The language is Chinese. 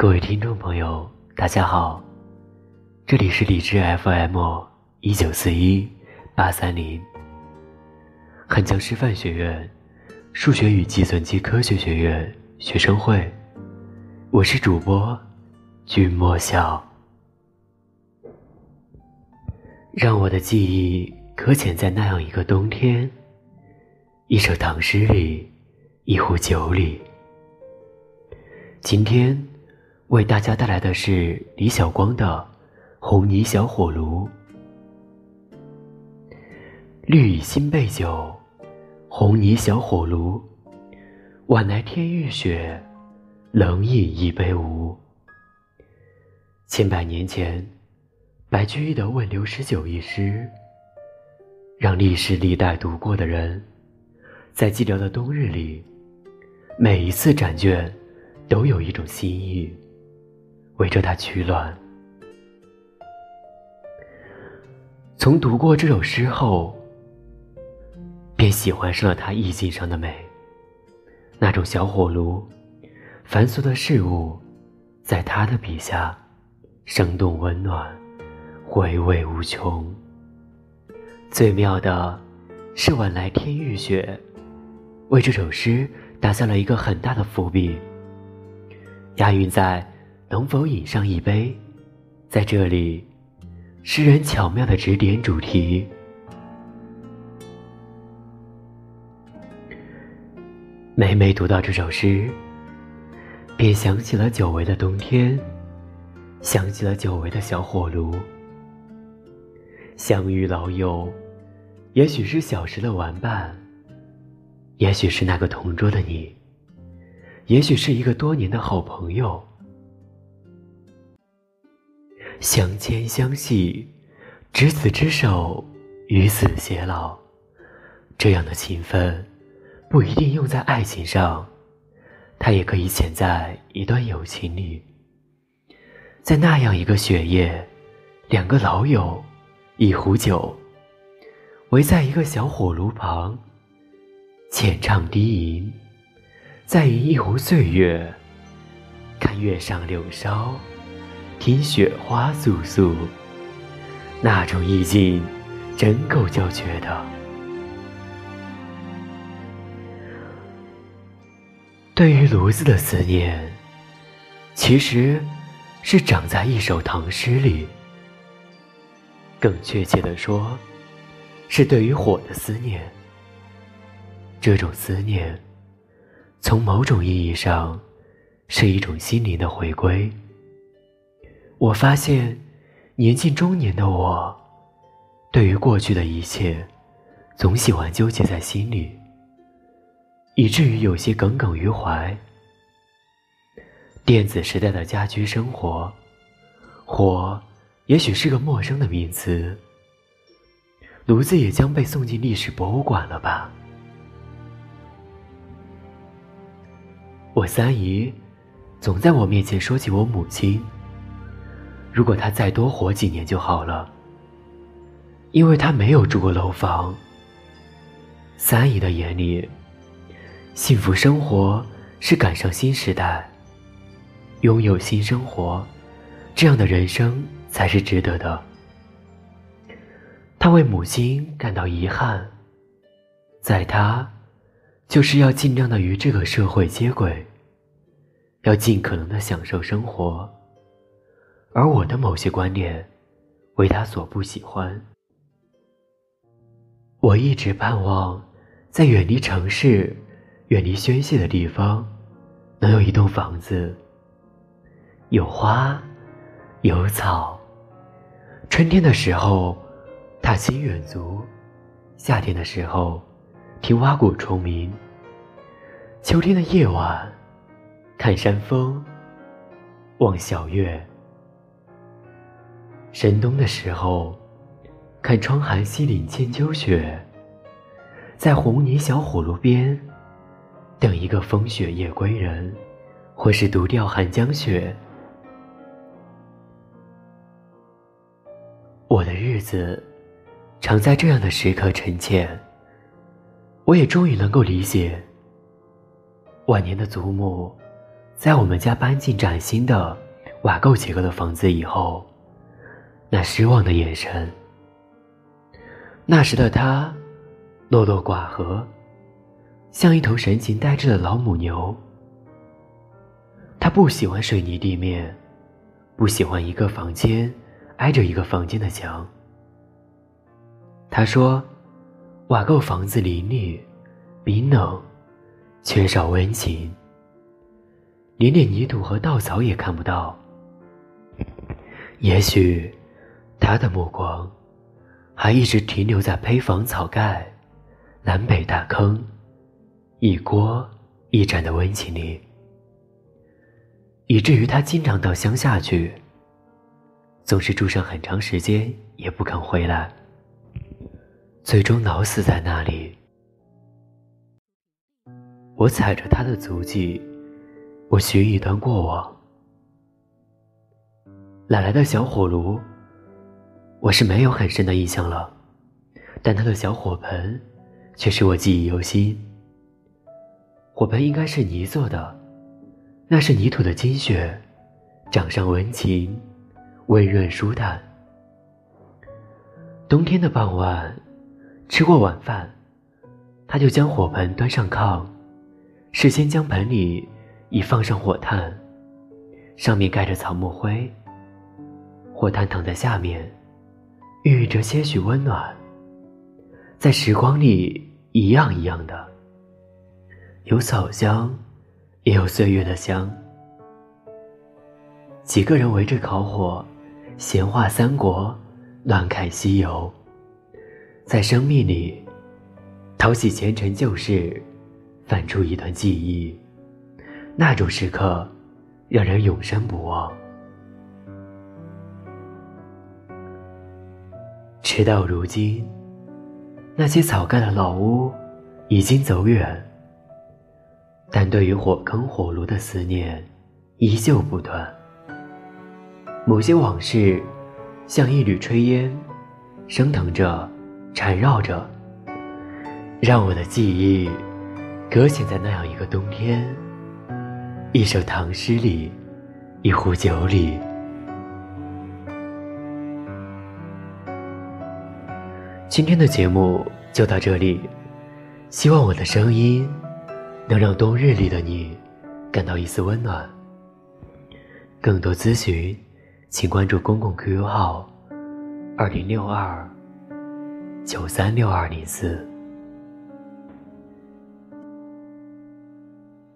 各位听众朋友，大家好，这里是理智 FM 一九四一八三零，汉江师范学院数学与计算机科学学院学生会，我是主播君莫笑，让我的记忆搁浅在那样一个冬天，一首唐诗里，一壶酒里，今天。为大家带来的是李晓光的《红泥小火炉》。绿蚁新醅酒，红泥小火炉。晚来天欲雪，冷饮一杯无。千百年前，白居易的《问刘十九》一诗，让历史历代读过的人，在寂寥的冬日里，每一次展卷，都有一种心意。围着他取暖。从读过这首诗后，便喜欢上了他意境上的美。那种小火炉，凡俗的事物，在他的笔下，生动温暖，回味无穷。最妙的是“晚来天欲雪”，为这首诗打下了一个很大的伏笔，押韵在。能否饮上一杯？在这里，诗人巧妙的指点主题。每每读到这首诗，便想起了久违的冬天，想起了久违的小火炉。相遇老友，也许是小时的玩伴，也许是那个同桌的你，也许是一个多年的好朋友。相牵相系，执子之手，与子偕老。这样的情分，不一定用在爱情上，它也可以潜在一段友情里。在那样一个雪夜，两个老友，一壶酒，围在一个小火炉旁，浅唱低吟，再饮一壶岁月，看月上柳梢。听雪花簌簌，那种意境真够叫绝的。对于炉子的思念，其实是长在一首唐诗里。更确切的说，是对于火的思念。这种思念，从某种意义上，是一种心灵的回归。我发现，年近中年的我，对于过去的一切，总喜欢纠结在心里，以至于有些耿耿于怀。电子时代的家居生活，火也许是个陌生的名词，炉子也将被送进历史博物馆了吧？我三姨总在我面前说起我母亲。如果他再多活几年就好了，因为他没有住过楼房。三姨的眼里，幸福生活是赶上新时代，拥有新生活，这样的人生才是值得的。他为母亲感到遗憾，在他，就是要尽量的与这个社会接轨，要尽可能的享受生活。而我的某些观念，为他所不喜欢。我一直盼望，在远离城市、远离喧嚣的地方，能有一栋房子，有花，有草。春天的时候，踏青远足；夏天的时候，听蛙鼓虫鸣；秋天的夜晚，看山峰，望小月。深冬的时候，看窗含西岭千秋雪，在红泥小火炉边，等一个风雪夜归人，或是独钓寒江雪。我的日子，常在这样的时刻沉潜。我也终于能够理解，晚年的祖母，在我们家搬进崭新的瓦构结构的房子以后，那失望的眼神。那时的他，落落寡合，像一头神情呆滞的老母牛。他不喜欢水泥地面，不喜欢一个房间挨着一个房间的墙。他说：“瓦构房子林立、冰冷，缺少温情，连点泥土和稻草也看不到。”也许，他的目光还一直停留在胚房草盖、南北大坑、一锅一盏的温情里。以至于他经常到乡下去，总是住上很长时间也不肯回来，最终老死在那里。我踩着他的足迹，我寻一段过往。奶奶的小火炉，我是没有很深的印象了，但他的小火盆，却是我记忆犹新。火盆应该是泥做的。那是泥土的精血，掌上温情，温润舒坦。冬天的傍晚，吃过晚饭，他就将火盆端上炕，事先将盆里已放上火炭，上面盖着草木灰。火炭躺在下面，孕育着些许温暖。在时光里，一样一样的，有草香。也有岁月的香。几个人围着烤火，闲话三国，乱看西游，在生命里淘洗前尘旧事，翻出一段记忆，那种时刻让人永生不忘。直到如今，那些草盖的老屋已经走远。但对于火坑火炉的思念，依旧不断。某些往事，像一缕炊烟，升腾着，缠绕着，让我的记忆搁浅在那样一个冬天，一首唐诗里，一壶酒里。今天的节目就到这里，希望我的声音。能让冬日里的你感到一丝温暖。更多咨询，请关注公共 QQ 号：二零六二九三六二零四。